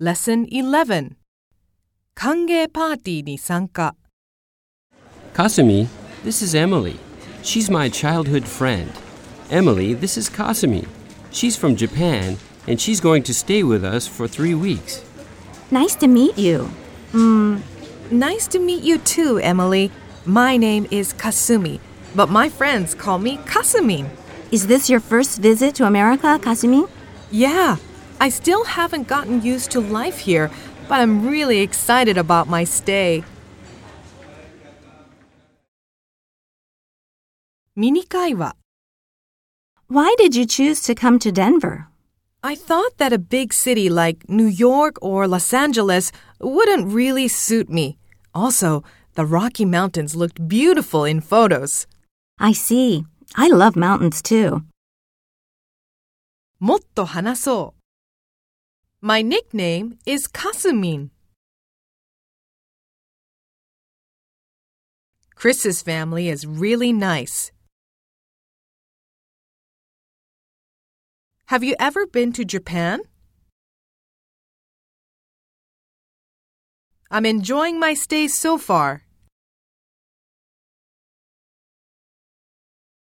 Lesson Eleven, Kangge Party Nisanka. Kasumi, this is Emily. She's my childhood friend. Emily, this is Kasumi. She's from Japan and she's going to stay with us for three weeks. Nice to meet you. Mm, nice to meet you too, Emily. My name is Kasumi, but my friends call me Kasumin. Is this your first visit to America, Kasumi? Yeah. I still haven't gotten used to life here, but I'm really excited about my stay. ミニ会話 Why did you choose to come to Denver? I thought that a big city like New York or Los Angeles wouldn't really suit me. Also, the Rocky Mountains looked beautiful in photos. I see. I love mountains too. もっと話そう。 My nickname is Kasumin. Chris's family is really nice. Have you ever been to Japan? I'm enjoying my stay so far.